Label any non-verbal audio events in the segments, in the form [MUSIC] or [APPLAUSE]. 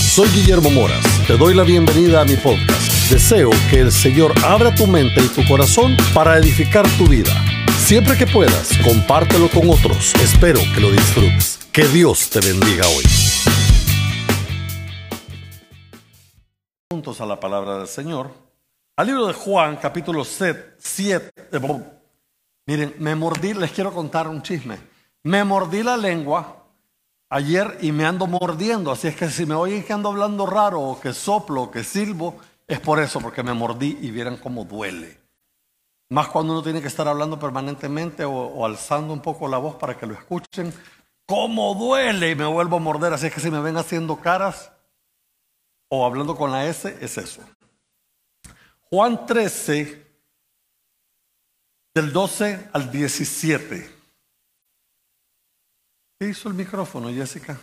Soy Guillermo Moras. Te doy la bienvenida a mi podcast. Deseo que el Señor abra tu mente y tu corazón para edificar tu vida. Siempre que puedas, compártelo con otros. Espero que lo disfrutes. Que Dios te bendiga hoy. Juntos a la palabra del Señor. Al libro de Juan, capítulo 7. Miren, me mordí, les quiero contar un chisme. Me mordí la lengua ayer y me ando mordiendo, así es que si me oyen que ando hablando raro o que soplo o que silbo, es por eso, porque me mordí y vieran cómo duele. Más cuando uno tiene que estar hablando permanentemente o, alzando un poco la voz para que lo escuchen, cómo duele y me vuelvo a morder, así es que si me ven haciendo caras o hablando con la S, es eso. Juan 13, del 12 al 17. ¿Qué hizo el micrófono, Jessica?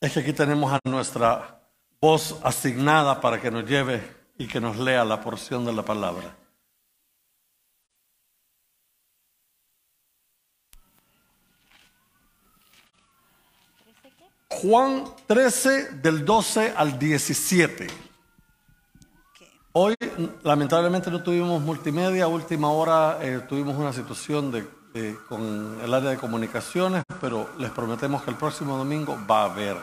Es que aquí tenemos a nuestra voz asignada para que nos lleve y que nos lea la porción de la palabra. Juan 13 del 12 al 17. Hoy lamentablemente no tuvimos multimedia, última hora eh, tuvimos una situación de, con el área de comunicaciones, pero les prometemos que el próximo domingo va a haber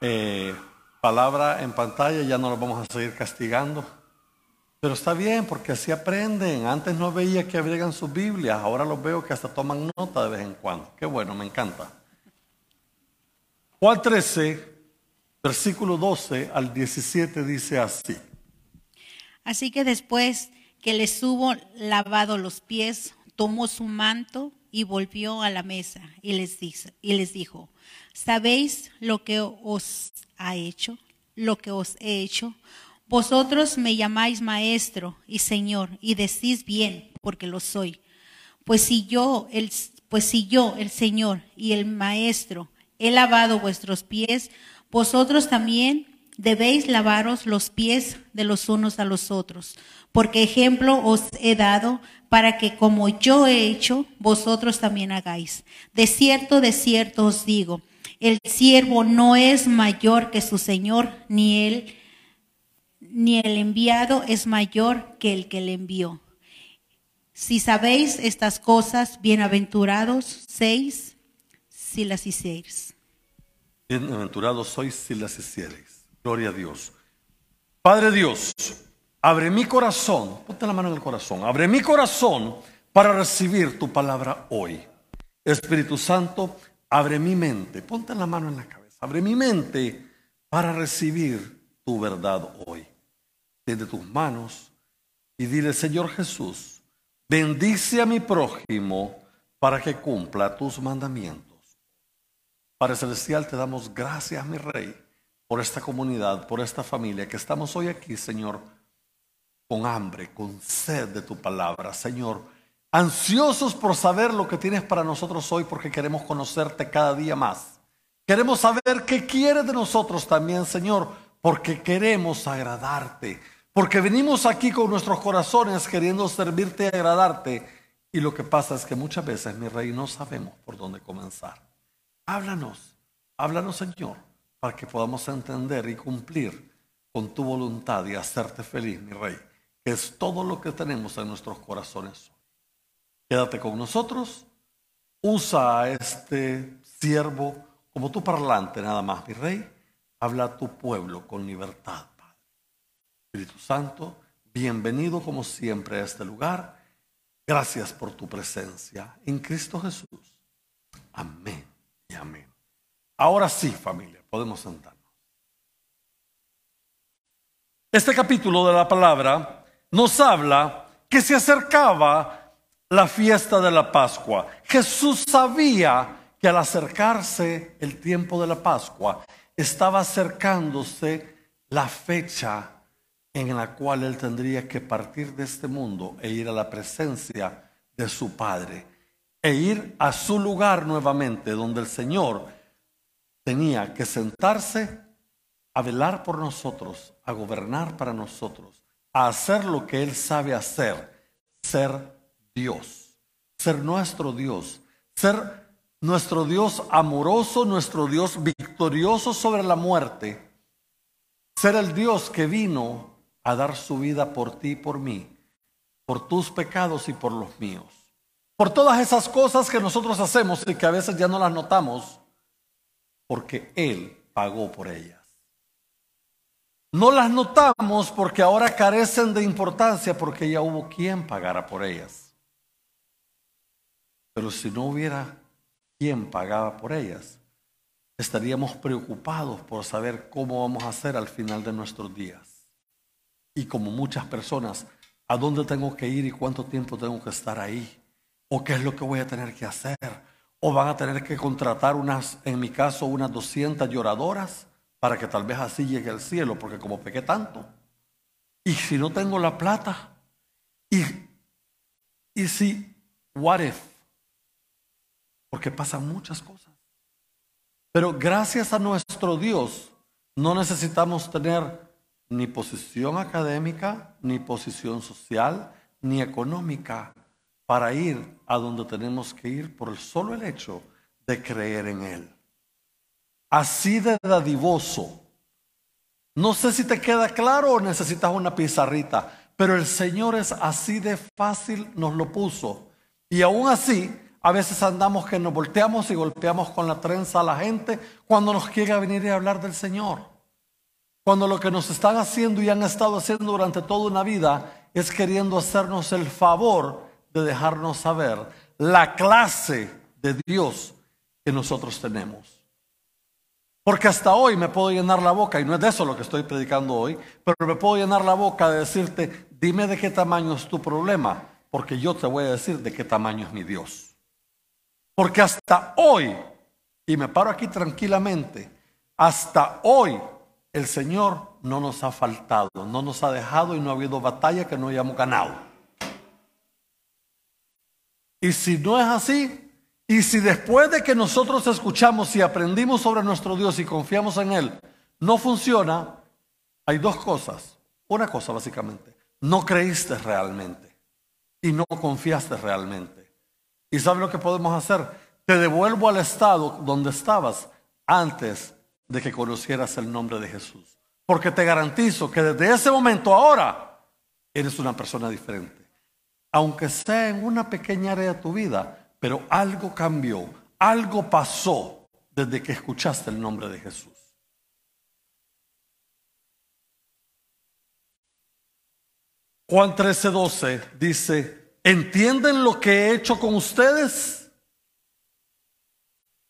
eh, palabra en pantalla, ya no lo vamos a seguir castigando. Pero está bien, porque así aprenden. Antes no veía que abriegan sus Biblias, ahora los veo que hasta toman nota de vez en cuando. Qué bueno, me encanta. Juan 13, versículo 12 al 17 dice así. Así que después que les hubo lavado los pies, tomó su manto y volvió a la mesa y les, dijo, ¿sabéis lo que os ha hecho? Lo que os he hecho. Vosotros me llamáis maestro y señor y decís bien, porque lo soy. Pues si yo, el, pues si yo, el señor y el maestro, he lavado vuestros pies, vosotros también debéis lavaros los pies de los unos a los otros, porque ejemplo os he dado para que como yo he hecho, vosotros también hagáis. De cierto, de cierto os digo, el siervo no es mayor que su Señor, ni él, ni el enviado es mayor que el que le envió. Si sabéis estas cosas, bienaventurados seis si las hicieres. Bienaventurados sois si las hiciereis. Gloria a Dios. Padre Dios, abre mi corazón, ponte la mano en el corazón, abre mi corazón para recibir tu palabra hoy. Espíritu Santo, abre mi mente, ponte la mano en la cabeza, abre mi mente para recibir tu verdad hoy. Tiende tus manos y dile, Señor Jesús, bendice a mi prójimo para que cumpla tus mandamientos. Padre Celestial, te damos gracias, mi Rey por esta comunidad, por esta familia, que estamos hoy aquí, Señor, con hambre, con sed de tu palabra, Señor, ansiosos por saber lo que tienes para nosotros hoy, porque queremos conocerte cada día más. Queremos saber qué quieres de nosotros también, Señor, porque queremos agradarte, porque venimos aquí con nuestros corazones queriendo servirte y agradarte. Y lo que pasa es que muchas veces, mi rey, no sabemos por dónde comenzar. Háblanos, háblanos, Señor para que podamos entender y cumplir con tu voluntad y hacerte feliz, mi rey, que es todo lo que tenemos en nuestros corazones. Quédate con nosotros, usa a este siervo como tu parlante nada más, mi rey, habla a tu pueblo con libertad, Padre. Espíritu Santo, bienvenido como siempre a este lugar. Gracias por tu presencia en Cristo Jesús. Amén y amén. Ahora sí, familia podemos sentarnos. Este capítulo de la palabra nos habla que se acercaba la fiesta de la Pascua. Jesús sabía que al acercarse el tiempo de la Pascua, estaba acercándose la fecha en la cual él tendría que partir de este mundo e ir a la presencia de su Padre, e ir a su lugar nuevamente, donde el Señor tenía que sentarse a velar por nosotros, a gobernar para nosotros, a hacer lo que Él sabe hacer, ser Dios, ser nuestro Dios, ser nuestro Dios amoroso, nuestro Dios victorioso sobre la muerte, ser el Dios que vino a dar su vida por ti y por mí, por tus pecados y por los míos. Por todas esas cosas que nosotros hacemos y que a veces ya no las notamos, porque Él pagó por ellas. No las notamos porque ahora carecen de importancia porque ya hubo quien pagara por ellas. Pero si no hubiera quien pagaba por ellas, estaríamos preocupados por saber cómo vamos a hacer al final de nuestros días. Y como muchas personas, ¿a dónde tengo que ir y cuánto tiempo tengo que estar ahí? ¿O qué es lo que voy a tener que hacer? ¿O van a tener que contratar unas, en mi caso, unas 200 lloradoras? para que tal vez así llegue al cielo, porque como pequé tanto, y si no tengo la plata, y, y si, what if, porque pasan muchas cosas. Pero gracias a nuestro Dios, no necesitamos tener ni posición académica, ni posición social, ni económica para ir a donde tenemos que ir por el solo el hecho de creer en Él así de dadivoso. No sé si te queda claro o necesitas una pizarrita, pero el Señor es así de fácil, nos lo puso. Y aún así, a veces andamos que nos volteamos y golpeamos con la trenza a la gente cuando nos quiere venir y hablar del Señor. Cuando lo que nos están haciendo y han estado haciendo durante toda una vida es queriendo hacernos el favor de dejarnos saber la clase de Dios que nosotros tenemos. Porque hasta hoy me puedo llenar la boca, y no es de eso lo que estoy predicando hoy, pero me puedo llenar la boca de decirte, dime de qué tamaño es tu problema, porque yo te voy a decir de qué tamaño es mi Dios. Porque hasta hoy, y me paro aquí tranquilamente, hasta hoy el Señor no nos ha faltado, no nos ha dejado y no ha habido batalla que no hayamos ganado. Y si no es así, y si después de que nosotros escuchamos y aprendimos sobre nuestro Dios y confiamos en Él, no funciona, hay dos cosas. Una cosa básicamente, no creíste realmente y no confiaste realmente. ¿Y sabes lo que podemos hacer? Te devuelvo al estado donde estabas antes de que conocieras el nombre de Jesús. Porque te garantizo que desde ese momento ahora eres una persona diferente. Aunque sea en una pequeña área de tu vida, pero algo cambió, algo pasó desde que escuchaste el nombre de Jesús. Juan 13:12 dice, ¿entienden lo que he hecho con ustedes?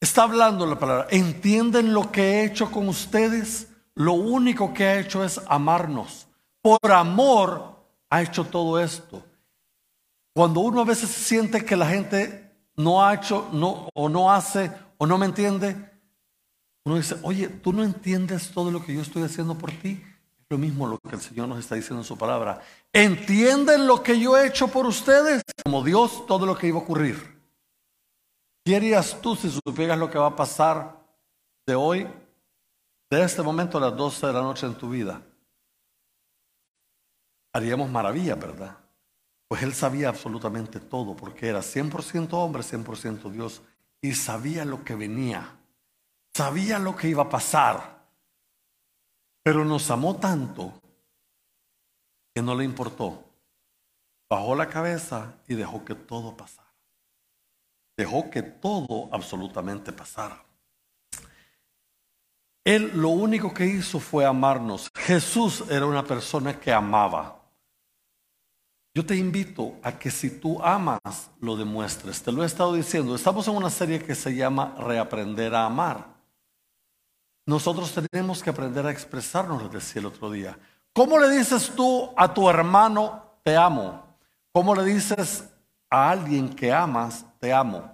Está hablando la palabra, ¿entienden lo que he hecho con ustedes? Lo único que ha hecho es amarnos. Por amor ha hecho todo esto. Cuando uno a veces siente que la gente no ha hecho, no, o no hace, o no me entiende, uno dice, oye, tú no entiendes todo lo que yo estoy haciendo por ti. Es lo mismo lo que el Señor nos está diciendo en su palabra. ¿Entienden lo que yo he hecho por ustedes? Como Dios, todo lo que iba a ocurrir. ¿Qué harías tú si supieras lo que va a pasar de hoy, de este momento a las 12 de la noche en tu vida? Haríamos maravilla, ¿verdad? Pues él sabía absolutamente todo, porque era 100% hombre, 100% Dios, y sabía lo que venía, sabía lo que iba a pasar, pero nos amó tanto que no le importó. Bajó la cabeza y dejó que todo pasara. Dejó que todo absolutamente pasara. Él lo único que hizo fue amarnos. Jesús era una persona que amaba. Yo te invito a que si tú amas, lo demuestres. Te lo he estado diciendo. Estamos en una serie que se llama Reaprender a amar. Nosotros tenemos que aprender a expresarnos, les decía el otro día. ¿Cómo le dices tú a tu hermano, te amo? ¿Cómo le dices a alguien que amas, te amo?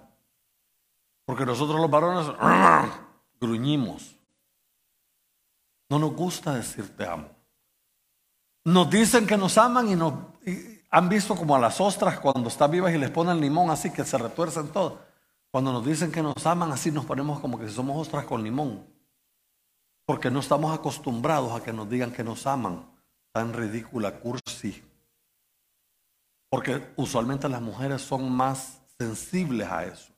Porque nosotros los varones [CLEARS THROAT] gruñimos. No nos gusta decir te amo. Nos dicen que nos aman y nos... Han visto como a las ostras cuando están vivas y les ponen limón así que se retuercen todo. Cuando nos dicen que nos aman, así nos ponemos como que somos ostras con limón. Porque no estamos acostumbrados a que nos digan que nos aman. Tan ridícula, cursi. Porque usualmente las mujeres son más sensibles a eso.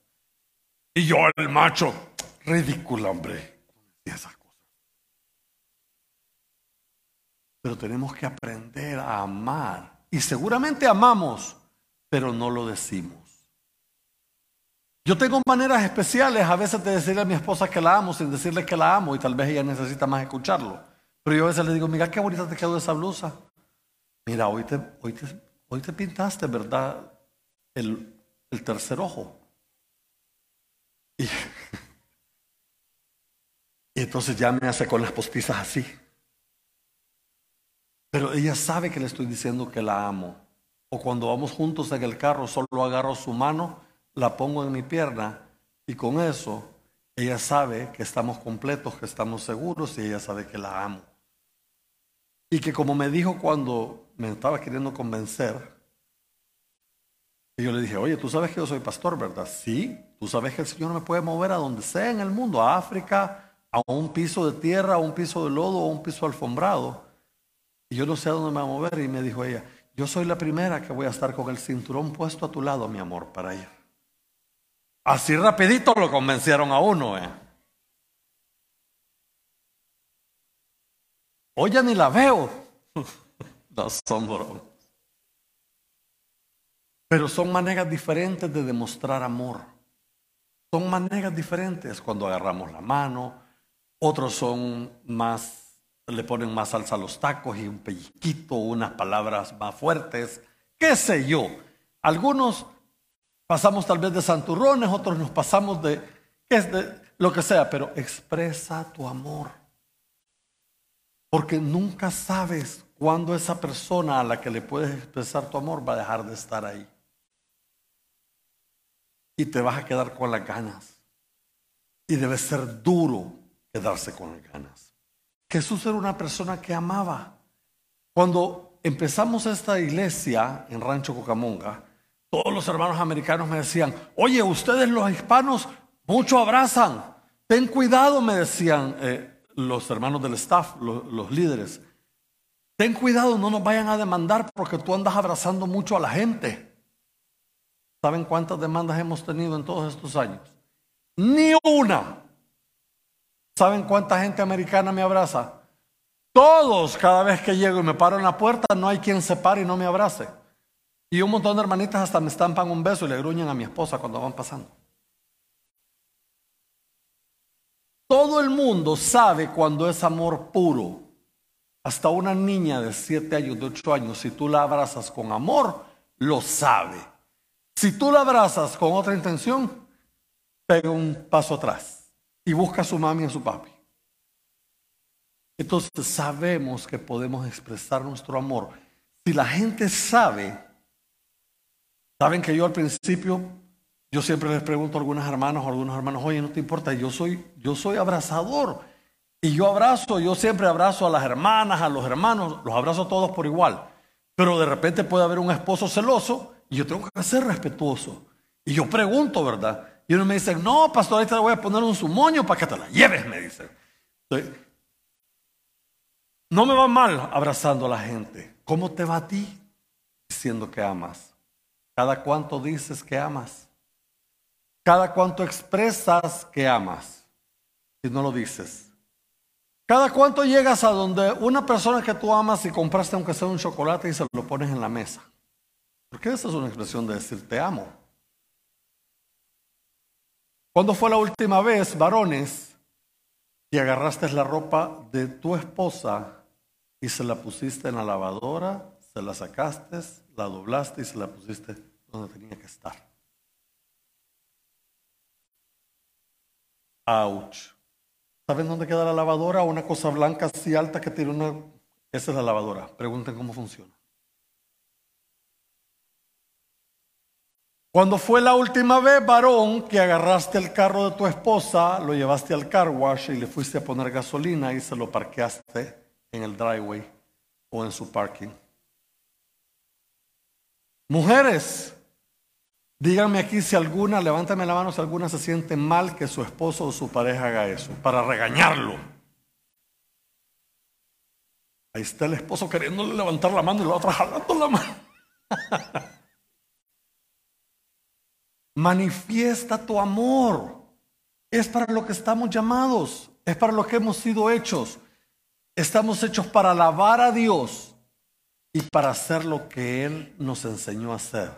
Y yo, el macho, ridículo, hombre. Y esas cosas. Pero tenemos que aprender a amar. Y seguramente amamos, pero no lo decimos. Yo tengo maneras especiales a veces de decirle a mi esposa que la amo sin decirle que la amo y tal vez ella necesita más escucharlo. Pero yo a veces le digo, mira qué bonita te quedó esa blusa. Mira, hoy te, hoy te, hoy te pintaste, ¿verdad? El, el tercer ojo. Y, [LAUGHS] y entonces ya me hace con las postizas así. Pero ella sabe que le estoy diciendo que la amo. O cuando vamos juntos en el carro, solo agarro su mano la pongo en mi pierna y con eso ella sabe que estamos completos, que estamos seguros y ella sabe que la amo. Y que como me dijo cuando me estaba queriendo convencer, y yo le dije, oye, tú sabes que yo soy pastor, ¿verdad? Sí, tú sabes que el Señor me puede mover a donde sea en el mundo, a África, a un piso de tierra, a un piso de lodo, a un piso alfombrado. Y yo no sé a dónde me va a mover. Y me dijo ella, yo soy la primera que voy a estar con el cinturón puesto a tu lado, mi amor, para ir. Así rapidito lo convencieron a uno. Eh. Hoy ya ni la veo. [LAUGHS] no son Pero son maneras diferentes de demostrar amor. Son maneras diferentes cuando agarramos la mano. Otros son más, le ponen más salsa a los tacos y un pellizquito, unas palabras más fuertes. ¿Qué sé yo? Algunos Pasamos tal vez de santurrones, otros nos pasamos de, es de lo que sea, pero expresa tu amor. Porque nunca sabes cuándo esa persona a la que le puedes expresar tu amor va a dejar de estar ahí. Y te vas a quedar con las ganas. Y debe ser duro quedarse con las ganas. Jesús era una persona que amaba. Cuando empezamos esta iglesia en Rancho Cocamonga, todos los hermanos americanos me decían, oye, ustedes los hispanos mucho abrazan. Ten cuidado, me decían eh, los hermanos del staff, los, líderes. Ten cuidado, no nos vayan a demandar porque tú andas abrazando mucho a la gente. ¿Saben cuántas demandas hemos tenido en todos estos años? Ni una. ¿Saben cuánta gente americana me abraza? Todos, cada vez que llego y me paro en la puerta, no hay quien se pare y no me abrace. Y un montón de hermanitas hasta me estampan un beso y le gruñen a mi esposa cuando van pasando. Todo el mundo sabe cuando es amor puro. Hasta una niña de 7 años, de 8 años, si tú la abrazas con amor, lo sabe. Si tú la abrazas con otra intención, pega un paso atrás y busca a su mami y a su papi. Entonces sabemos que podemos expresar nuestro amor. Si la gente sabe Saben que yo al principio, yo siempre les pregunto a algunas hermanas o a algunos hermanos, oye, no te importa, yo soy, yo soy abrazador. Y yo abrazo, yo siempre abrazo a las hermanas, a los hermanos, los abrazo a todos por igual. Pero de repente puede haber un esposo celoso y yo tengo que ser respetuoso. Y yo pregunto, ¿verdad? Y uno me dice, no, pastor, ahorita voy a poner un sumoño para que te la lleves, me dice. no me va mal abrazando a la gente. ¿Cómo te va a ti diciendo que amas? Cada cuánto dices que amas. Cada cuánto expresas que amas. Si no lo dices. Cada cuánto llegas a donde una persona que tú amas y compraste aunque sea un chocolate y se lo pones en la mesa. Porque esa es una expresión de decir te amo. ¿Cuándo fue la última vez, varones, que agarraste la ropa de tu esposa y se la pusiste en la lavadora, se la sacaste, la doblaste y se la pusiste donde tenía que estar. Ouch. ¿Saben dónde queda la lavadora? Una cosa blanca así alta que tiene una... Esa es la lavadora. Pregunten cómo funciona. Cuando fue la última vez, varón, que agarraste el carro de tu esposa, lo llevaste al car wash y le fuiste a poner gasolina y se lo parqueaste en el driveway o en su parking? Mujeres, Díganme aquí si alguna, levántame la mano si alguna se siente mal que su esposo o su pareja haga eso, para regañarlo. Ahí está el esposo queriéndole levantar la mano y la otra jalando la mano. [LAUGHS] Manifiesta tu amor. Es para lo que estamos llamados, es para lo que hemos sido hechos. Estamos hechos para alabar a Dios y para hacer lo que Él nos enseñó a hacer.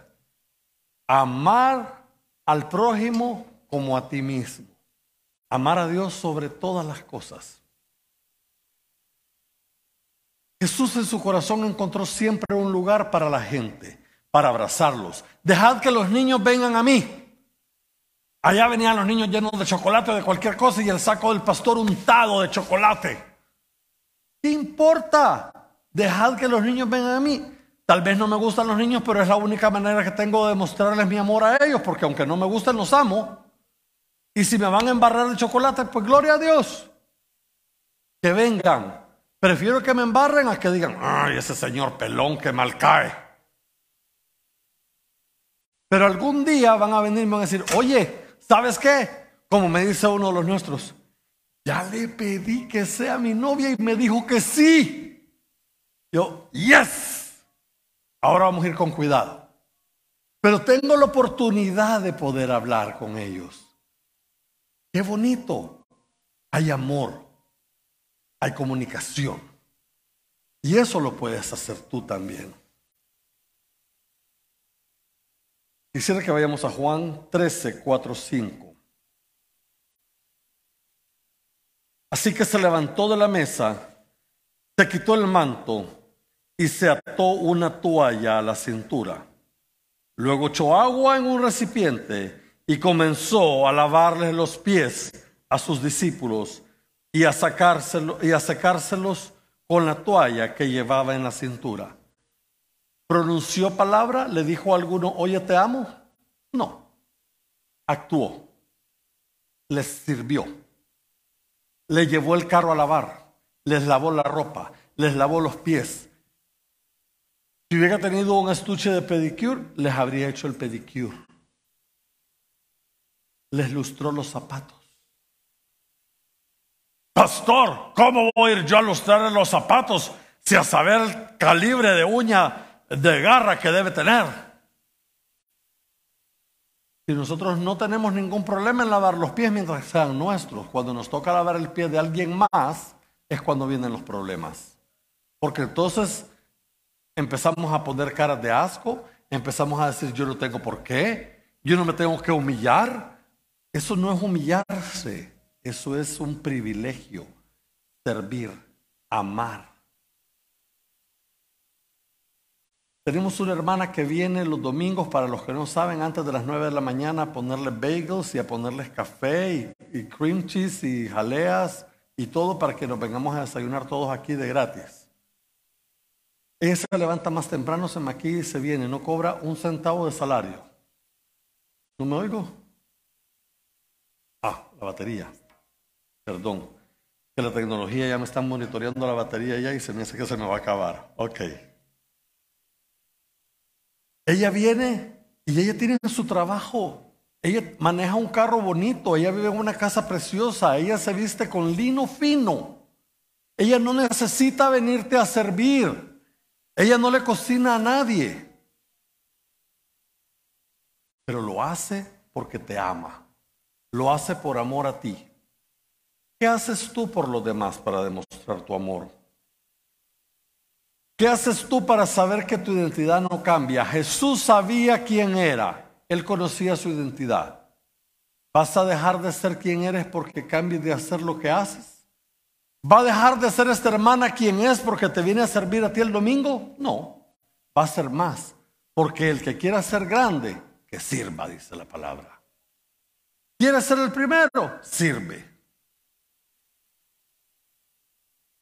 Amar al prójimo como a ti mismo. Amar a Dios sobre todas las cosas. Jesús en su corazón encontró siempre un lugar para la gente, para abrazarlos. Dejad que los niños vengan a mí. Allá venían los niños llenos de chocolate, de cualquier cosa, y el saco del pastor untado de chocolate. ¿Qué importa? Dejad que los niños vengan a mí. Tal vez no me gustan los niños, pero es la única manera que tengo de mostrarles mi amor a ellos, porque aunque no me gusten, los amo. Y si me van a embarrar de chocolate, pues gloria a Dios. Que vengan. Prefiero que me embarren a que digan, ay, ese señor pelón que mal cae. Pero algún día van a venirme y van a decir, oye, ¿sabes qué? Como me dice uno de los nuestros, ya le pedí que sea mi novia y me dijo que sí. Yo, yes. Ahora vamos a ir con cuidado. Pero tengo la oportunidad de poder hablar con ellos. Qué bonito. Hay amor. Hay comunicación. Y eso lo puedes hacer tú también. Quisiera que vayamos a Juan 13, 4, 5. Así que se levantó de la mesa, se quitó el manto y se ató una toalla a la cintura. Luego echó agua en un recipiente y comenzó a lavarles los pies a sus discípulos y a, sacárselo, y a secárselos con la toalla que llevaba en la cintura. ¿Pronunció palabra? ¿Le dijo a alguno, oye, te amo? No. Actuó. Les sirvió. Le llevó el carro a lavar. Les lavó la ropa. Les lavó los pies. Si hubiera tenido un estuche de pedicure, les habría hecho el pedicure. Les lustró los zapatos. Pastor, ¿cómo voy a ir yo a lustrar los zapatos si a saber el calibre de uña de garra que debe tener. Si nosotros no tenemos ningún problema en lavar los pies mientras sean nuestros, cuando nos toca lavar el pie de alguien más, es cuando vienen los problemas. Porque entonces empezamos a poner caras de asco, empezamos a decir yo no tengo por qué, yo no me tengo que humillar. Eso no es humillarse, eso es un privilegio, servir, amar. Tenemos una hermana que viene los domingos, para los que no saben, antes de las 9 de la mañana a ponerle bagels y a ponerles café y, cream cheese y jaleas y todo para que nos vengamos a desayunar todos aquí de gratis. Ella se levanta más temprano, se maquilla y se viene, no cobra un centavo de salario. ¿No me oigo? Ah, la batería. Perdón. Que la tecnología ya me está monitoreando la batería ya y se me hace que se me va a acabar. Ok. Ella viene y ella tiene su trabajo. Ella maneja un carro bonito, ella vive en una casa preciosa, ella se viste con lino fino. Ella no necesita venirte a servir. Ella no le cocina a nadie. Pero lo hace porque te ama. Lo hace por amor a ti. ¿Qué haces tú por los demás para demostrar tu amor? ¿Qué haces tú para saber que tu identidad no cambia? Jesús sabía quién era. Él conocía su identidad. ¿Vas a dejar de ser quien eres porque cambies de hacer lo que haces? ¿Va a dejar de ser esta hermana quien es porque te viene a servir a ti el domingo? No, va a ser más. Porque el que quiera ser grande, que sirva, dice la palabra. ¿Quiere ser el primero? Sirve.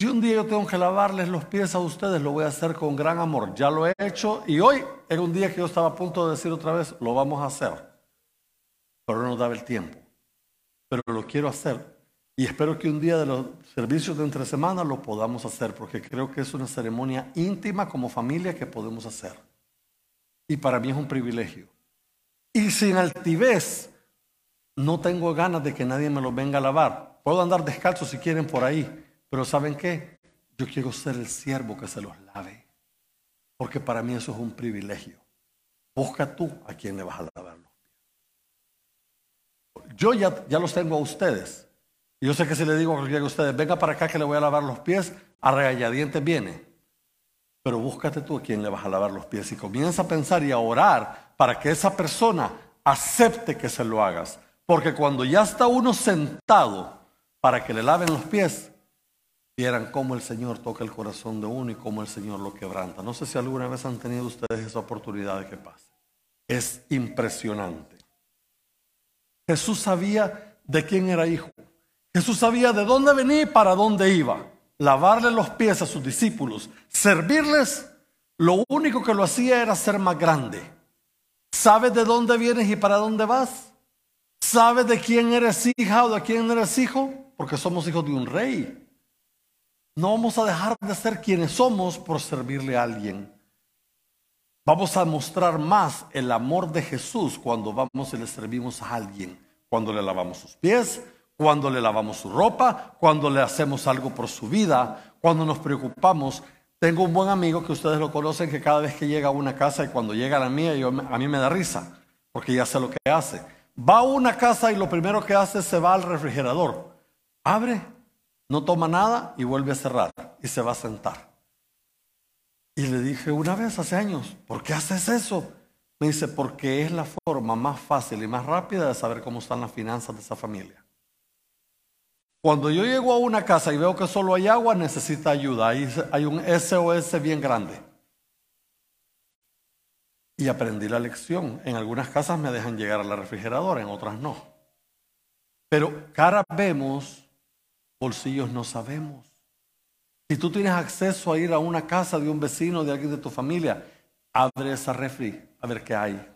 Si un día yo tengo que lavarles los pies a ustedes, lo voy a hacer con gran amor. Ya lo he hecho y hoy era un día que yo estaba a punto de decir otra vez, lo vamos a hacer. Pero no nos daba el tiempo. Pero lo quiero hacer. Y espero que un día de los servicios de entre semana lo podamos hacer, porque creo que es una ceremonia íntima como familia que podemos hacer. Y para mí es un privilegio. Y sin altivez, no tengo ganas de que nadie me lo venga a lavar. Puedo andar descalzo si quieren por ahí pero ¿saben qué? Yo quiero ser el siervo que se los lave. Porque para mí eso es un privilegio. Busca tú a quién le vas a lavar los pies. yo ya, ya los tengo a ustedes. Yo sé que si le digo a cualquiera de ustedes, venga para acá que le voy a lavar los pies, a regañadientes viene. Pero búscate tú a quién le vas a lavar los pies y comienza a pensar y a orar para que esa persona acepte que se lo hagas. Porque cuando ya está uno sentado para que le laven los pies, vieran cómo el Señor toca el corazón de uno y cómo el Señor lo quebranta. No sé si alguna vez han tenido ustedes esa oportunidad de que pase. Es impresionante. Jesús sabía de quién era hijo. Jesús sabía de dónde venía y para dónde iba. Lavarle los pies a sus discípulos, servirles, lo único que lo hacía era ser más grande. ¿Sabes de dónde vienes y para dónde vas? ¿Sabes de quién eres hija o de quién eres hijo? Porque somos hijos de un rey. No vamos a dejar de ser quienes somos por servirle a alguien. Vamos a mostrar más el amor de Jesús cuando vamos y le servimos a alguien, cuando le lavamos sus pies, cuando le lavamos su ropa, cuando le hacemos algo por su vida, cuando nos preocupamos. Tengo un buen amigo que ustedes lo conocen que cada vez que llega a una casa y cuando llega a la mía, a mí me da risa, porque ya sé lo que hace. Va a una casa y lo primero que hace es se va al refrigerador, abre, no toma nada y vuelve a cerrar y se va a sentar. Y le dije una vez hace años, ¿por qué haces eso? Me dice, porque es la forma más fácil y más rápida de saber cómo están las finanzas de esa familia. Cuando yo llego a una casa y veo que solo hay agua, necesita ayuda. Ahí hay un SOS bien grande. Y aprendí la lección. En algunas casas me dejan llegar a la refrigeradora, en otras no. Pero cara vemos, bolsillos no sabemos. Si tú tienes acceso a ir a una casa de un vecino, de alguien de tu familia, abre esa refri a ver qué hay.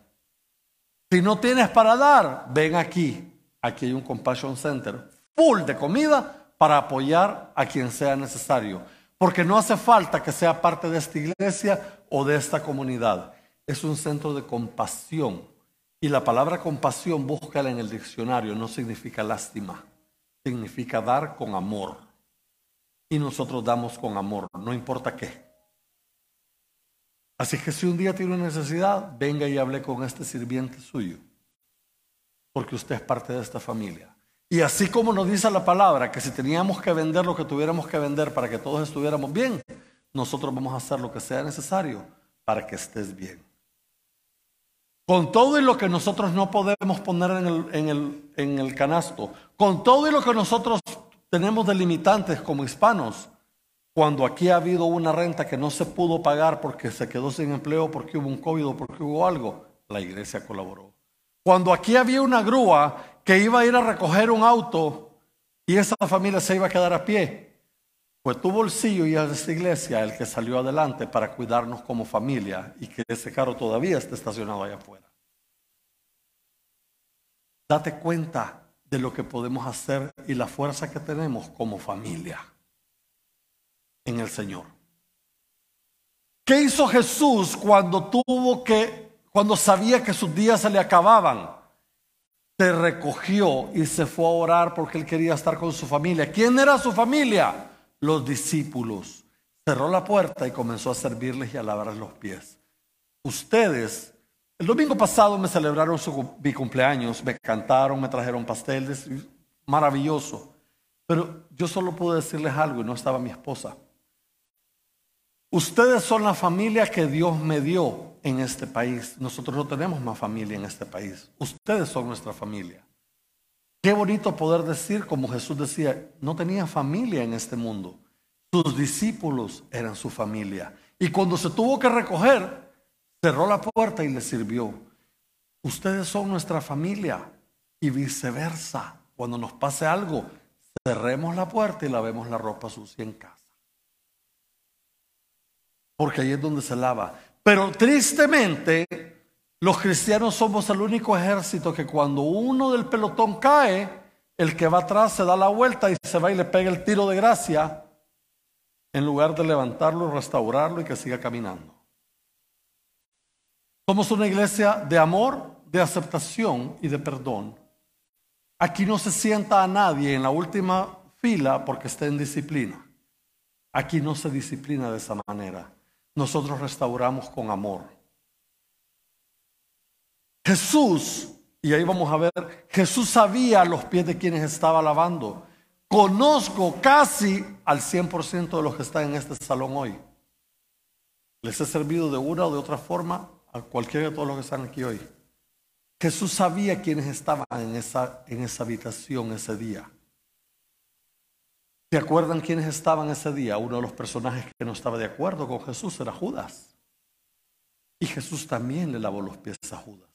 Si no tienes para dar, ven aquí. Aquí hay un Compassion Center full de comida para apoyar a quien sea necesario. Porque no hace falta que sea parte de esta iglesia o de esta comunidad. Es un centro de compasión. Y la palabra compasión, búscala en el diccionario, no significa lástima. Significa dar con amor. Y nosotros damos con amor, no importa qué. Así que si un día tiene una necesidad, venga y hable con este sirviente suyo. Porque usted es parte de esta familia. Y así como nos dice la palabra, que si teníamos que vender lo que tuviéramos que vender para que todos estuviéramos bien, nosotros vamos a hacer lo que sea necesario para que estés bien. Con todo y lo que nosotros no podemos poner en el, en el, en el canasto, con todo y lo que nosotros tenemos de limitantes como hispanos, cuando aquí ha habido una renta que no se pudo pagar porque se quedó sin empleo, porque hubo un COVID porque hubo algo, la iglesia colaboró. Cuando aquí había una grúa que iba a ir a recoger un auto y esa familia se iba a quedar a pie. Pues tu bolsillo y a esta iglesia el que salió adelante para cuidarnos como familia y que ese carro todavía esté estacionado allá afuera. Date cuenta de lo que podemos hacer y la fuerza que tenemos como familia en el Señor. ¿Qué hizo Jesús cuando tuvo que, cuando sabía que sus días se le acababan? se recogió y se fue a orar porque él quería estar con su familia. ¿Quién era su familia? Los discípulos. Cerró la puerta y comenzó a servirles y a lavarles los pies. Ustedes, el domingo pasado me celebraron mi cumpleaños, me cantaron, me trajeron pasteles, maravilloso. Pero yo solo pude decirles algo y no estaba mi esposa. Ustedes son la familia que Dios me dio en este país. Nosotros no tenemos más familia en este país. Ustedes son nuestra familia. Qué bonito poder decir, como Jesús decía, no tenía familia en este mundo. Sus discípulos eran su familia. Y cuando se tuvo que recoger, cerró la puerta y les sirvió. Ustedes son nuestra familia y viceversa. Cuando nos pase algo, cerremos la puerta y lavemos la ropa sucia en casa. Porque ahí es donde se lava. Pero tristemente, los cristianos somos el único ejército que cuando uno del pelotón cae, el que va atrás se da la vuelta y se va y le pega el tiro de gracia en lugar de levantarlo, restaurarlo y que siga caminando. Somos una iglesia de amor, de aceptación y de perdón. Aquí no se sienta a nadie en la última fila porque esté en disciplina. Aquí no se disciplina de esa manera nosotros restauramos con amor. Jesús Y ahí vamos a ver, Jesús sabía los pies de quienes estaba lavando. Conozco casi al 100% de los que están en este salón hoy. Les he servido de una o de otra forma a cualquiera de todos los que están aquí hoy. Jesús sabía quiénes estaban en esa, en esa habitación ese día. ¿Se acuerdan quiénes estaban ese día? Uno de los personajes que no estaba de acuerdo con Jesús era Judas. Y Jesús también le lavó los pies a Judas.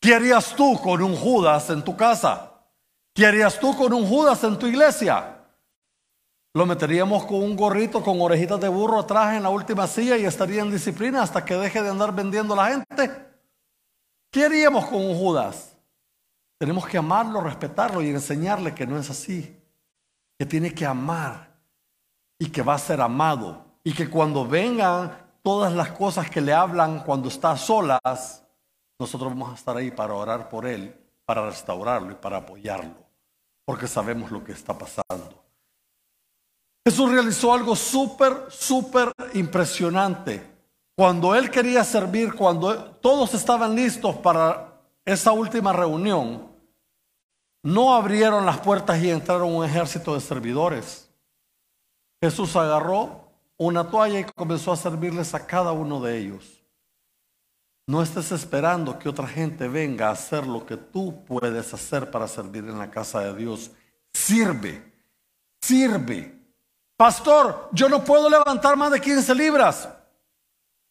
¿Qué harías tú con un Judas en tu casa? ¿Qué harías tú con un Judas en tu iglesia? Lo meteríamos con un gorrito con orejitas de burro atrás en la última silla y estaría en disciplina hasta que deje de andar vendiendo a la gente. ¿Qué haríamos con un Judas? Tenemos que amarlo, respetarlo y enseñarle que no es así. Que tiene que amar y que va a ser amado. Y que cuando vengan todas las cosas que le hablan cuando está solas, nosotros vamos a estar ahí para orar por él, para restaurarlo y para apoyarlo. Porque sabemos lo que está pasando. Jesús realizó algo súper, súper impresionante. Cuando él quería servir, cuando todos estaban listos para esa última reunión, no abrieron las puertas y entraron un ejército de servidores. Jesús agarró una toalla y comenzó a servirles a cada uno de ellos. No estés esperando que otra gente venga a hacer lo que tú puedes hacer para servir en la casa de Dios. Sirve, sirve. Pastor, yo no puedo levantar más de 15 libras.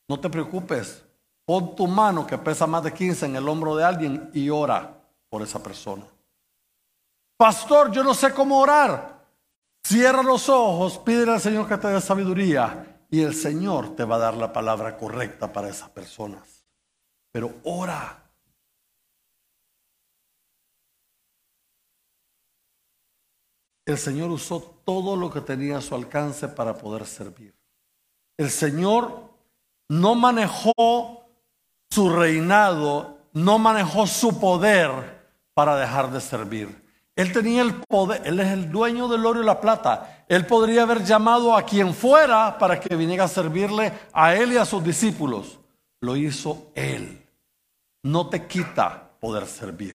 No te preocupes. Pon tu mano que pesa más de 15 en el hombro de alguien y ora por esa persona. Pastor, yo no sé cómo orar. Cierra los ojos, pídele al Señor que te dé sabiduría y el Señor te va a dar la palabra correcta para esas personas. Pero ora. El Señor usó todo lo que tenía a su alcance para poder servir. El Señor no manejó su reinado, no manejó su poder para dejar de servir. Él tenía el poder, él es el dueño del oro y la plata. Él podría haber llamado a quien fuera para que viniera a servirle a él y a sus discípulos. Lo hizo él. No te quita poder servir.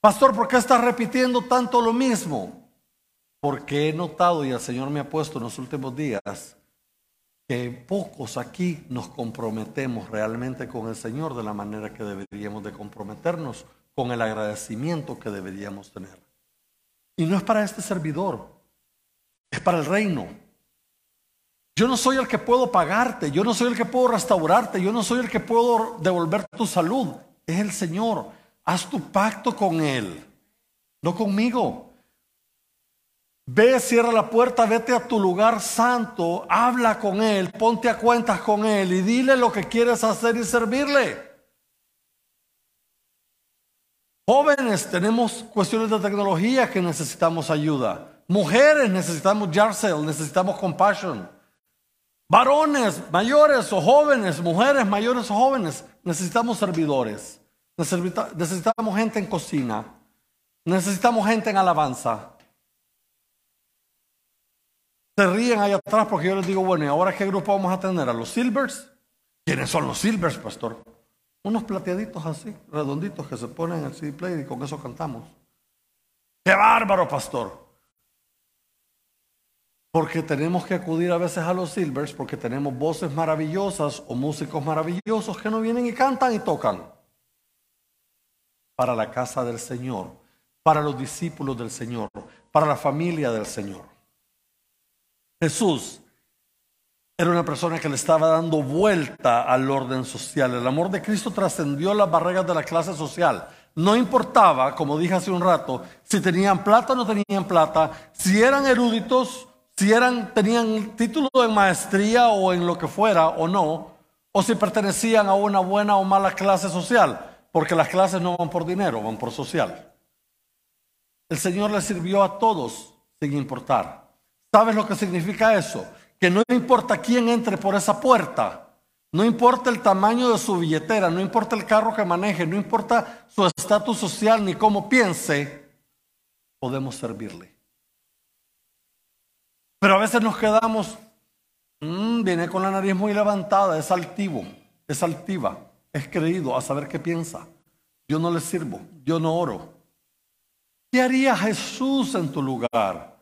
Pastor, ¿por qué estás repitiendo tanto lo mismo? Porque he notado y el Señor me ha puesto en los últimos días que pocos aquí nos comprometemos realmente con el Señor de la manera que deberíamos de comprometernos, con el agradecimiento que deberíamos tener. Y no es para este servidor, es para el reino. Yo no soy el que puedo pagarte, yo no soy el que puedo restaurarte, yo no soy el que puedo devolver tu salud, es el Señor. Haz tu pacto con Él, no conmigo. Ve, cierra la puerta, vete a tu lugar santo, habla con Él, ponte a cuentas con Él y dile lo que quieres hacer y servirle. Jóvenes, tenemos cuestiones de tecnología que necesitamos ayuda. Mujeres, necesitamos Yarcel, necesitamos compassion. Varones, mayores o jóvenes, mujeres, mayores o jóvenes, necesitamos servidores. Necesitamos gente en cocina. Necesitamos gente en alabanza se ríen ahí atrás porque yo les digo, bueno, ¿y ahora qué grupo vamos a tener? ¿A los Silvers? ¿Quiénes son los Silvers, pastor? Unos plateaditos así, redonditos que se ponen en el CD player y con eso cantamos. ¡Qué bárbaro, pastor! Porque tenemos que acudir a veces a los Silvers porque tenemos voces maravillosas o músicos maravillosos que no vienen y cantan y tocan. Para la casa del Señor, para los discípulos del Señor, para la familia del Señor. Jesús era una persona que le estaba dando vuelta al orden social. El amor de Cristo trascendió las barreras de la clase social. No importaba, como dije hace un rato, si tenían plata o no tenían plata, si eran eruditos, si eran, tenían título en maestría o en lo que fuera o no, o si pertenecían a una buena o mala clase social, porque las clases no van por dinero, van por social. El Señor le sirvió a todos sin importar. ¿Sabes lo que significa eso? Que no importa quién entre por esa puerta, no importa el tamaño de su billetera, no importa el carro que maneje, no importa su estatus social ni cómo piense, podemos servirle. Pero a veces nos quedamos, mm, viene con la nariz muy levantada, es altivo, es altiva, es creído, a saber qué piensa. yo no le sirvo, yo no oro. ¿Qué haría Jesús en tu lugar?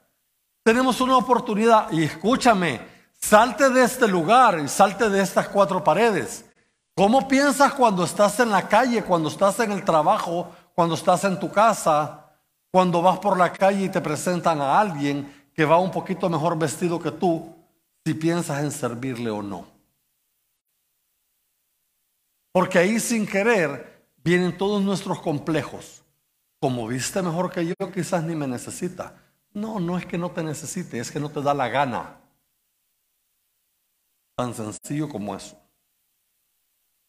Tenemos una oportunidad y escúchame, salte de este lugar y salte de estas cuatro paredes. ¿Cómo piensas cuando estás en la calle, cuando estás en el trabajo, cuando estás en tu casa, cuando vas por la calle y te presentan a alguien que va un poquito mejor vestido que tú, si piensas en servirle o no? Porque ahí sin querer vienen todos nuestros complejos. Como viste mejor que yo, quizás ni me necesita. No, no es que no te necesite, es que no te da la gana. Tan sencillo como eso.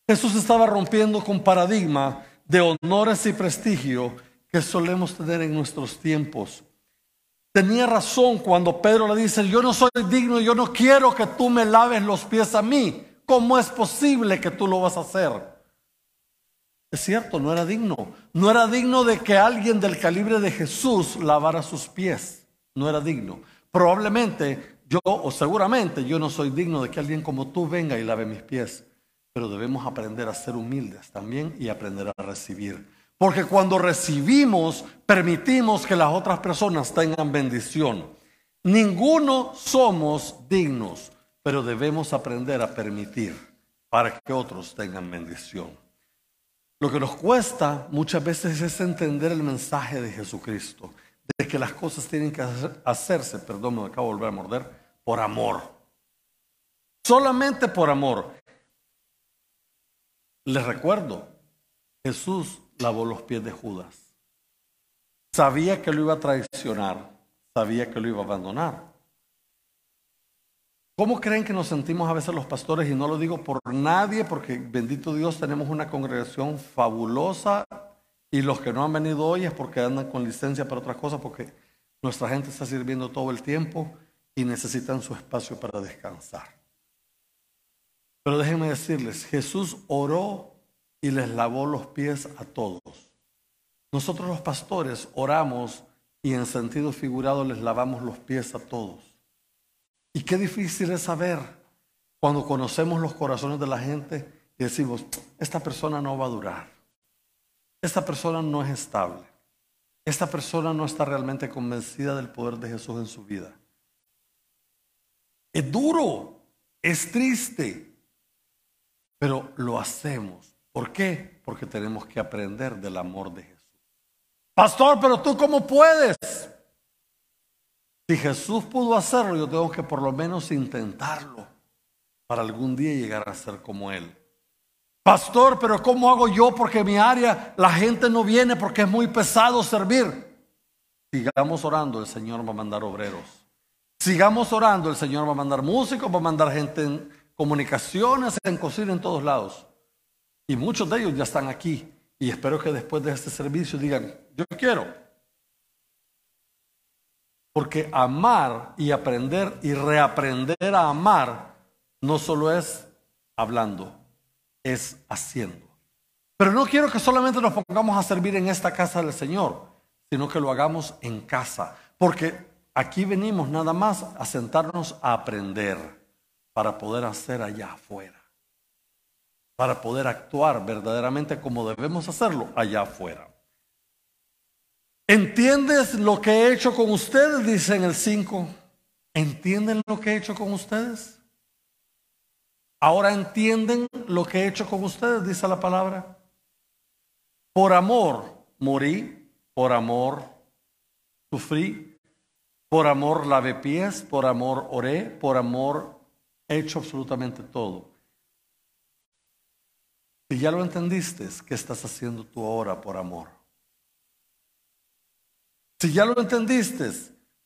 Jesús estaba rompiendo con paradigma de honores y prestigio que solemos tener en nuestros tiempos. Tenía razón cuando Pedro le dice, yo no soy digno, yo no quiero que tú me laves los pies a mí. ¿Cómo es posible que tú lo vas a hacer? Es cierto, no era digno. No era digno de que alguien del calibre de Jesús lavara sus pies. No era digno. Probablemente yo o seguramente yo no soy digno de que alguien como tú venga y lave mis pies. Pero debemos aprender a ser humildes también y aprender a recibir. Porque cuando recibimos, permitimos que las otras personas tengan bendición. Ninguno somos dignos, pero debemos aprender a permitir para que otros tengan bendición. Lo que nos cuesta muchas veces es entender el mensaje de Jesucristo, de que las cosas tienen que hacerse, perdón, me acabo de volver a morder, por amor. Solamente por amor. Les recuerdo, Jesús lavó los pies de Judas. Sabía que lo iba a traicionar, sabía que lo iba a abandonar. ¿Cómo creen que nos sentimos a veces los pastores? Y no lo digo por nadie, porque bendito Dios tenemos una congregación fabulosa y los que no han venido hoy es porque andan con licencia para otras cosas, porque nuestra gente está sirviendo todo el tiempo y necesitan su espacio para descansar. Pero déjenme decirles, Jesús oró y les lavó los pies a todos. Nosotros los pastores oramos y en sentido figurado les lavamos los pies a todos. Y qué difícil es saber cuando conocemos los corazones de la gente y decimos, esta persona no va a durar, esta persona no es estable, esta persona no está realmente convencida del poder de Jesús en su vida. Es duro, es triste, pero lo hacemos. ¿Por qué? Porque tenemos que aprender del amor de Jesús. Pastor, pero tú cómo puedes? Si Jesús pudo hacerlo, yo tengo que por lo menos intentarlo para algún día llegar a ser como Él. Pastor, pero ¿cómo hago yo? Porque mi área la gente no viene porque es muy pesado servir. Sigamos orando, el Señor va a mandar obreros. Sigamos orando, el Señor va a mandar músicos, va a mandar gente en comunicaciones, en cocina, en todos lados. Y muchos de ellos ya están aquí. Y espero que después de este servicio digan, yo quiero. Porque amar y aprender y reaprender a amar no solo es hablando, es haciendo. Pero no quiero que solamente nos pongamos a servir en esta casa del Señor, sino que lo hagamos en casa. Porque aquí venimos nada más a sentarnos a aprender para poder hacer allá afuera. Para poder actuar verdaderamente como debemos hacerlo allá afuera. ¿Entiendes lo que he hecho con ustedes? Dice en el 5. ¿Entienden lo que he hecho con ustedes? Ahora entienden lo que he hecho con ustedes, dice la palabra. Por amor morí, por amor sufrí, por amor lavé pies, por amor oré, por amor he hecho absolutamente todo. Si ya lo entendiste, ¿qué estás haciendo tú ahora por amor? Si ya lo entendiste,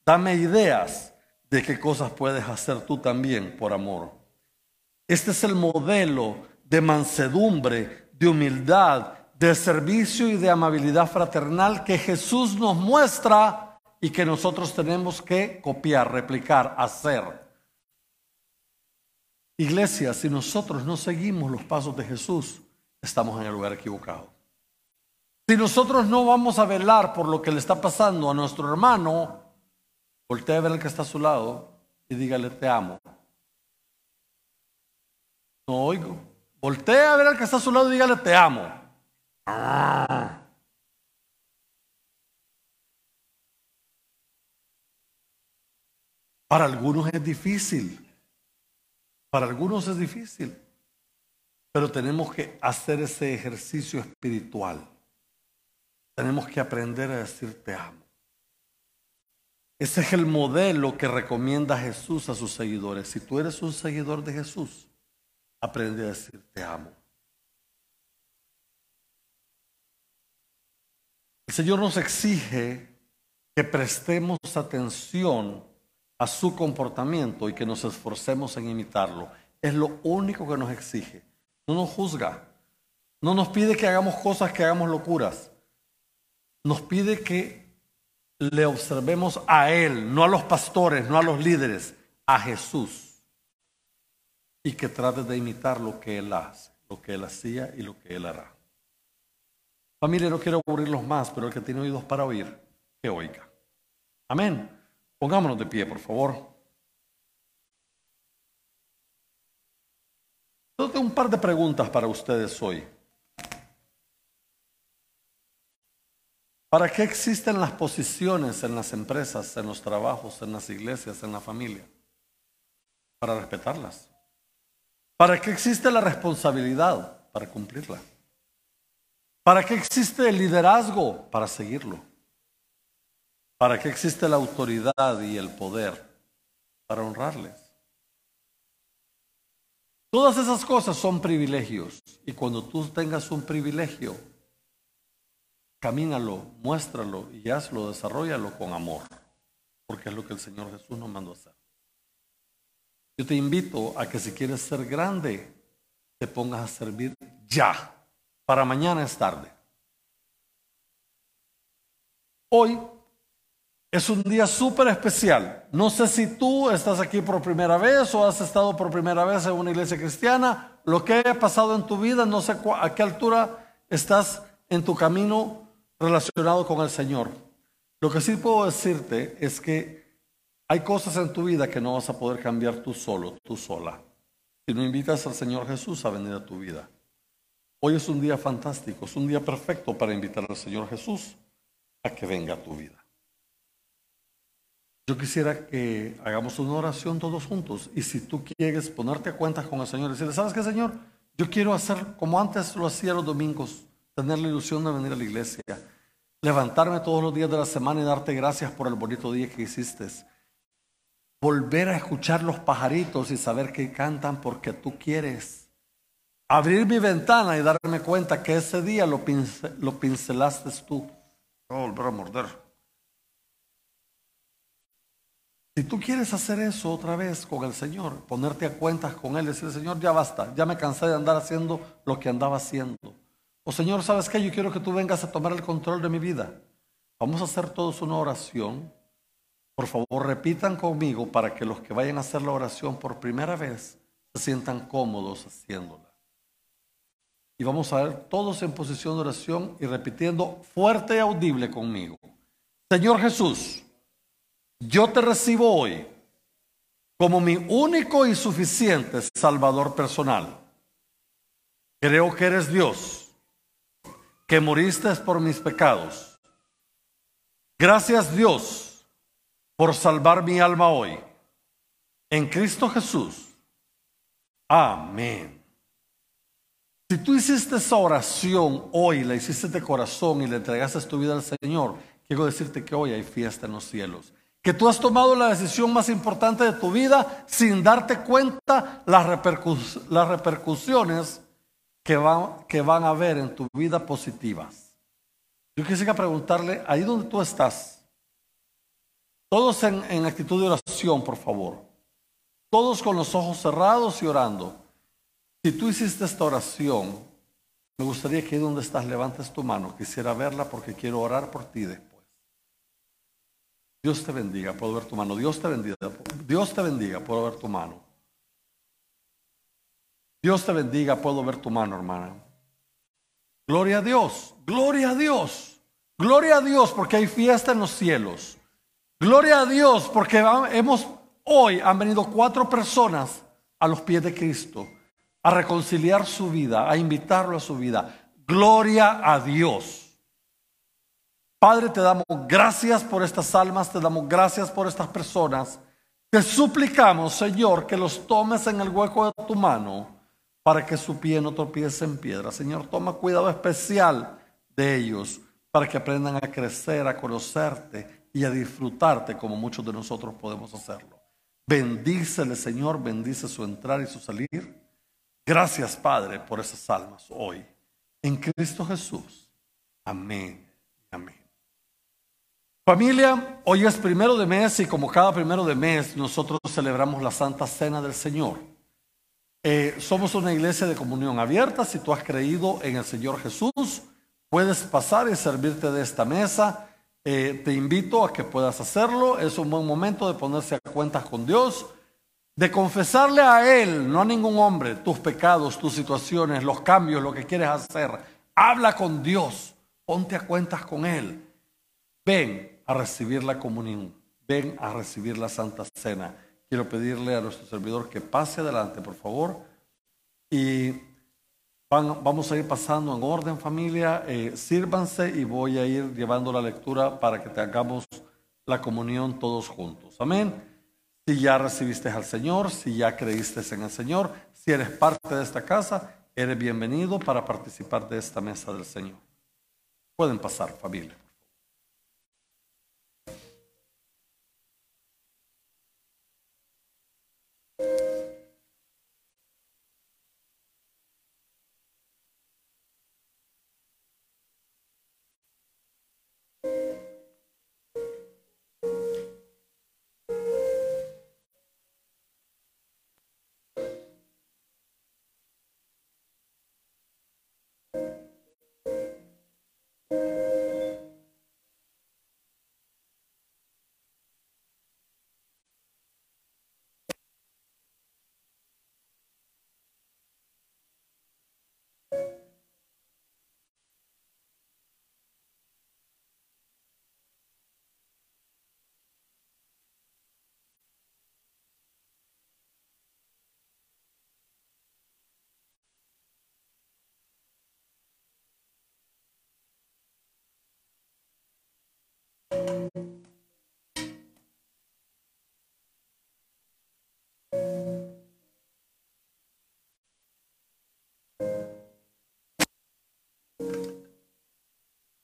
dame ideas de qué cosas puedes hacer tú también por amor. Este es el modelo de mansedumbre, de humildad, de servicio y de amabilidad fraternal que Jesús nos muestra y que nosotros tenemos que copiar, replicar, hacer. Iglesia, si nosotros no seguimos los pasos de Jesús, estamos en el lugar equivocado. Si nosotros no vamos a velar por lo que le está pasando a nuestro hermano, voltea a ver al que está a su lado y dígale, te amo. No oigo. Voltea a ver al que está a su lado y dígale, te amo. Para algunos es difícil. Para algunos es difícil. Pero tenemos que hacer ese ejercicio espiritual. Tenemos que aprender a decir te amo. Ese es el modelo que recomienda Jesús a sus seguidores. Si tú eres un seguidor de Jesús, aprende a decir te amo. El Señor nos exige que prestemos atención a su comportamiento y que nos esforcemos en imitarlo. Es lo único que nos exige. No nos juzga. No nos pide que hagamos cosas, que hagamos locuras. Nos pide que le observemos a Él, no a los pastores, no a los líderes, a Jesús. Y que trate de imitar lo que Él hace, lo que Él hacía y lo que Él hará. Familia, no quiero aburrirlos más, pero el que tiene oídos para oír, que oiga. Amén. Pongámonos de pie, por favor. Tengo un par de preguntas para ustedes hoy. ¿Para qué existen las posiciones en las empresas, en los trabajos, en las iglesias, en la familia? Para respetarlas. ¿Para qué existe la responsabilidad? Para cumplirla. ¿Para qué existe el liderazgo? Para seguirlo. ¿Para qué existe la autoridad y el poder? Para honrarles. Todas esas cosas son privilegios. Y cuando tú tengas un privilegio, camínalo, muéstralo y hazlo, desarrollalo con amor. Porque es lo que el Señor Jesús nos mandó a hacer. Yo te invito a que si quieres ser grande, te pongas a servir ya. Para mañana es tarde. Hoy es un día súper especial. No sé si tú estás aquí por primera vez o has estado por primera vez en una iglesia cristiana. Lo que haya pasado en tu vida, no sé a qué altura estás en tu camino relacionado con el Señor. Lo que sí puedo decirte es que hay cosas en tu vida que no vas a poder cambiar tú solo, tú sola. Si no invitas al Señor Jesús a venir a tu vida. Hoy es un día fantástico, es un día perfecto para invitar al Señor Jesús a que venga a tu vida. Yo quisiera que hagamos una oración todos juntos y si tú quieres ponerte a cuenta con el Señor y decirle, ¿sabes qué, Señor? Yo quiero hacer como antes lo hacía los domingos, tener la ilusión de venir a la iglesia, levantarme todos los días de la semana y darte gracias por el bonito día que hiciste. Volver a escuchar los pajaritos y saber que cantan porque tú quieres. Abrir mi ventana y darme cuenta que ese día lo, lo pincelaste tú. A volver a morder. Si tú quieres hacer eso otra vez con el Señor, ponerte a cuentas con Él, decir, Señor, ya basta, ya me cansé de andar haciendo lo que andaba haciendo. O Señor, ¿sabes qué? Yo quiero que tú vengas a tomar el control de mi vida. Vamos a hacer todos una oración. Por favor, repitan conmigo para que los que vayan a hacer la oración por primera vez se sientan cómodos haciéndola. Y vamos a ver todos en posición de oración y repitiendo fuerte y audible conmigo. Señor Jesús, yo te recibo hoy como mi único y suficiente Salvador personal. Creo que eres Dios, que moriste por mis pecados. Gracias Dios por salvar mi alma hoy. En Cristo Jesús. Amén. Si tú hiciste esa oración hoy, la hiciste de corazón y le entregaste tu vida al Señor, quiero decirte que hoy hay fiesta en los cielos que tú has tomado la decisión más importante de tu vida sin darte cuenta las, las repercusiones que van, que van a haber en tu vida positivas. Yo quisiera preguntarle, ahí donde tú estás, todos en, en actitud de oración, por favor, todos con los ojos cerrados y orando. Si tú hiciste esta oración, me gustaría que ahí donde estás levantes tu mano, quisiera verla porque quiero orar por ti después. Dios te bendiga, puedo ver tu mano. Dios te bendiga. Dios te bendiga, puedo ver tu mano. Dios te bendiga, puedo ver tu mano, hermana. Gloria a Dios, gloria a Dios, gloria a Dios porque hay fiesta en los cielos. Gloria a Dios porque hemos hoy han venido cuatro personas a los pies de Cristo a reconciliar su vida, a invitarlo a su vida. Gloria a Dios. Padre, te damos gracias por estas almas, te damos gracias por estas personas. Te suplicamos, Señor, que los tomes en el hueco de tu mano para que su pie no tropiece en piedra. Señor, toma cuidado especial de ellos para que aprendan a crecer, a conocerte y a disfrutarte como muchos de nosotros podemos hacerlo. Bendícele, Señor, bendice su entrar y su salir. Gracias, Padre, por esas almas hoy. En Cristo Jesús. Amén. Amén. Familia, hoy es primero de mes y como cada primero de mes nosotros celebramos la Santa Cena del Señor. Eh, somos una iglesia de comunión abierta. Si tú has creído en el Señor Jesús, puedes pasar y servirte de esta mesa. Eh, te invito a que puedas hacerlo. Es un buen momento de ponerse a cuentas con Dios, de confesarle a Él, no a ningún hombre, tus pecados, tus situaciones, los cambios, lo que quieres hacer. Habla con Dios, ponte a cuentas con Él. Ven a recibir la comunión, ven a recibir la Santa Cena. Quiero pedirle a nuestro servidor que pase adelante, por favor. Y vamos a ir pasando en orden, familia. Eh, sírvanse y voy a ir llevando la lectura para que tengamos la comunión todos juntos. Amén. Si ya recibiste al Señor, si ya creíste en el Señor, si eres parte de esta casa, eres bienvenido para participar de esta mesa del Señor. Pueden pasar, familia.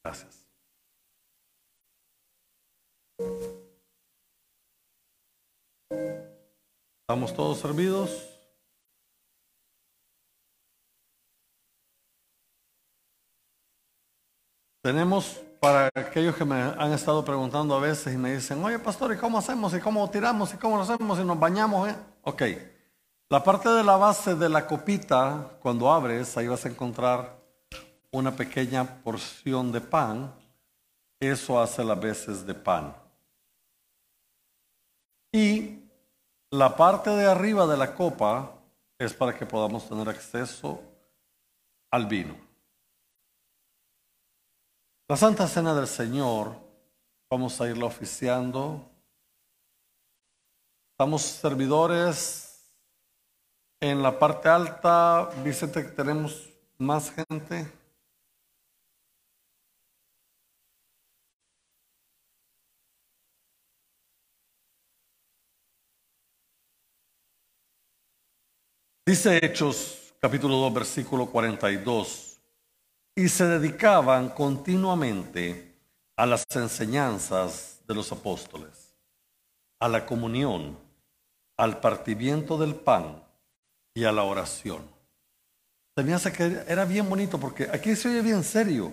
Gracias. ¿Estamos todos servidos? Tenemos para aquellos que me han estado preguntando a veces y me dicen, oye pastor, ¿y cómo hacemos? ¿Y cómo tiramos? ¿Y cómo lo hacemos? ¿Y nos bañamos? Eh? Ok, la parte de la base de la copita, cuando abres, ahí vas a encontrar una pequeña porción de pan. Eso hace las veces de pan. Y la parte de arriba de la copa es para que podamos tener acceso al vino. La Santa Cena del Señor, vamos a irla oficiando. Estamos servidores en la parte alta. Vicente, tenemos más gente. Dice Hechos capítulo 2 versículo 42 y se dedicaban continuamente a las enseñanzas de los apóstoles, a la comunión, al partimiento del pan y a la oración. Se me que era bien bonito porque aquí se oye bien serio,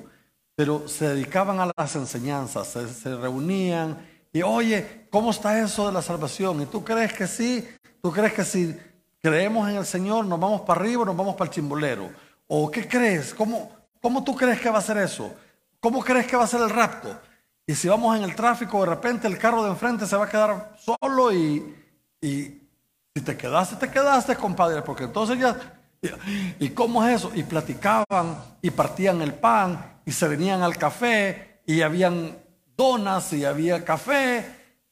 pero se dedicaban a las enseñanzas, se, reunían y oye, ¿cómo está eso de la salvación? ¿Y tú crees que sí? ¿Tú crees que si creemos en el Señor nos vamos para arriba nos vamos para el chimbolero? ¿O qué crees? ¿Cómo, ¿Cómo tú crees que va a ser eso? ¿Cómo crees que va a ser el rapto? Y si vamos en el tráfico, de repente el carro de enfrente se va a quedar solo y, si te quedaste, te quedaste, compadre, porque entonces ya... ¿Y cómo es eso? Y platicaban y partían el pan y se venían al café y habían donas y había café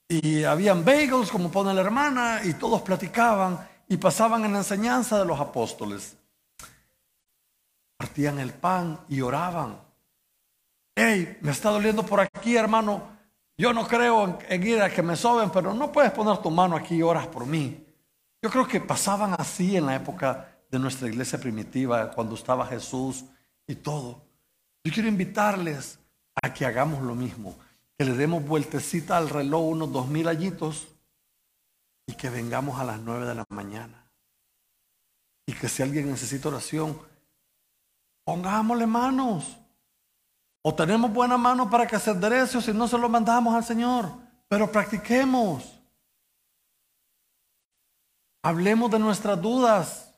y habían bagels, como pone la hermana, y todos platicaban y pasaban en la enseñanza de los apóstoles. partían el pan y oraban. Hey, me está doliendo por aquí, hermano. Yo no creo en, ir a que me soben, pero no puedes poner tu mano aquí y oras por mí. Yo creo que pasaban así en la época de nuestra iglesia primitiva, cuando estaba Jesús y todo. Yo quiero invitarles a que hagamos lo mismo, que le demos vueltecita al reloj unos dos mil añitos y que vengamos a las nueve de la mañana. Y que si alguien necesita oración, pongámosle manos. O tenemos buena mano para que se enderece o si no se lo mandamos al Señor. Pero practiquemos. Hablemos de nuestras dudas.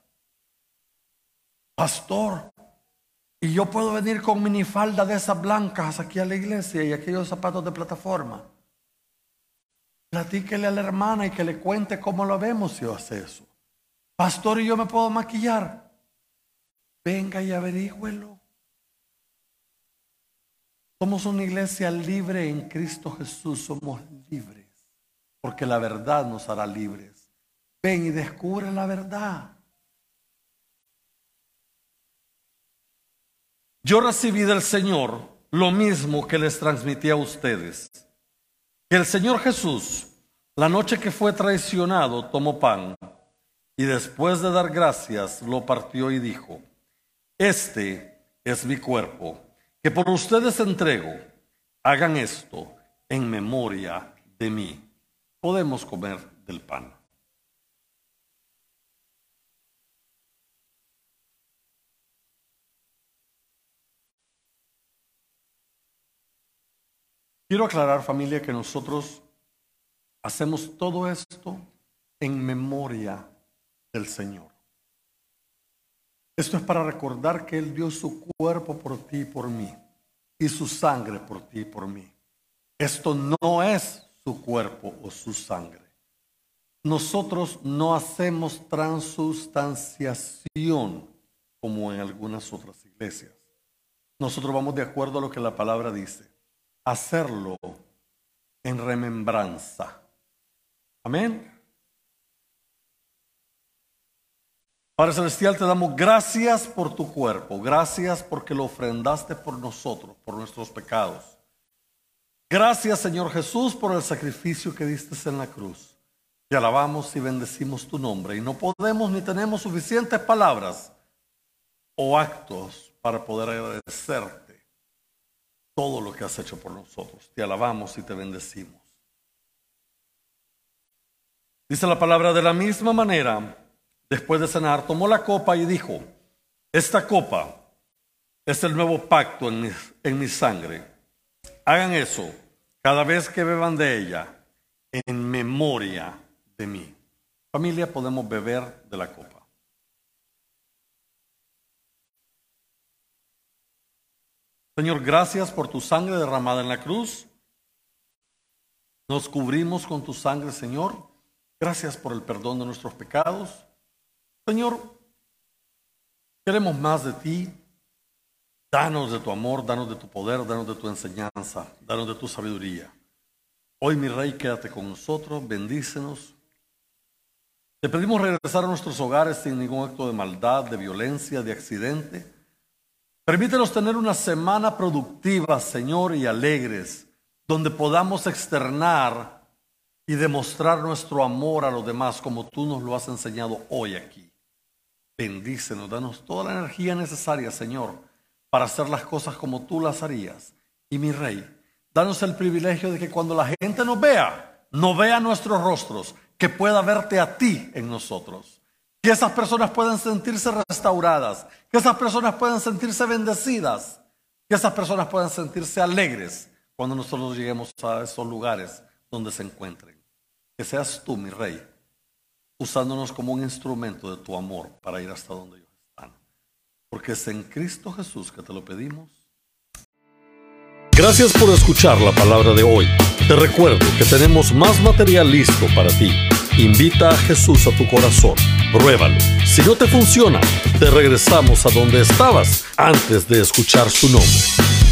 Pastor, y yo puedo venir con minifalda de esas blancas aquí a la iglesia y aquellos zapatos de plataforma. Platíquele a la hermana y que le cuente cómo lo vemos si hace eso. Pastor, y yo me puedo maquillar. Venga y averígüelo. Somos una iglesia libre en Cristo Jesús. Somos libres. Porque la verdad nos hará libres. Ven y descubre la verdad. Yo recibí del Señor lo mismo que les transmití a ustedes. El Señor Jesús, la noche que fue traicionado, tomó pan y después de dar gracias lo partió y dijo, este es mi cuerpo, que por ustedes entrego. Hagan esto en memoria de mí. Podemos comer del pan. Quiero aclarar familia que nosotros hacemos todo esto en memoria del Señor. Esto es para recordar que Él dio su cuerpo por ti y por mí y su sangre por ti y por mí. Esto no es su cuerpo o su sangre. Nosotros no hacemos transustanciación como en algunas otras iglesias. Nosotros vamos de acuerdo a lo que la palabra dice hacerlo en remembranza. Amén. Padre Celestial, te damos gracias por tu cuerpo, gracias porque lo ofrendaste por nosotros, por nuestros pecados. Gracias Señor Jesús por el sacrificio que diste en la cruz. Te alabamos y bendecimos tu nombre y no podemos ni tenemos suficientes palabras o actos para poder agradecerte todo lo que has hecho por nosotros. Te alabamos y te bendecimos. Dice la palabra de la misma manera, después de cenar, tomó la copa y dijo, esta copa es el nuevo pacto en mi, en mi sangre. Hagan eso cada vez que beban de ella en memoria de mí. Familia, podemos beber de la copa. Señor, gracias por tu sangre derramada en la cruz. Nos cubrimos con tu sangre, Señor. Gracias por el perdón de nuestros pecados. Señor, queremos más de ti. Danos de tu amor, danos de tu poder, danos de tu enseñanza, danos de tu sabiduría. Hoy, mi Rey, quédate con nosotros, bendícenos. Te pedimos regresar a nuestros hogares sin ningún acto de maldad, de violencia, de accidente. Permítenos tener una semana productiva, Señor, y alegres, donde podamos externar y demostrar nuestro amor a los demás como tú nos lo has enseñado hoy aquí. Bendícenos, danos toda la energía necesaria, Señor, para hacer las cosas como tú las harías. Y mi Rey, danos el privilegio de que cuando la gente nos vea, no vea nuestros rostros, que pueda verte a ti en nosotros. Que esas personas puedan sentirse restauradas, que esas personas puedan sentirse bendecidas, que esas personas puedan sentirse alegres cuando nosotros lleguemos a esos lugares donde se encuentren. Que seas tú, mi rey, usándonos como un instrumento de tu amor para ir hasta donde ellos están. Porque es en Cristo Jesús que te lo pedimos. Gracias por escuchar la palabra de hoy. Te recuerdo que tenemos más material listo para ti. Invita a Jesús a tu corazón. Pruébalo. Si no te funciona, te regresamos a donde estabas antes de escuchar su nombre.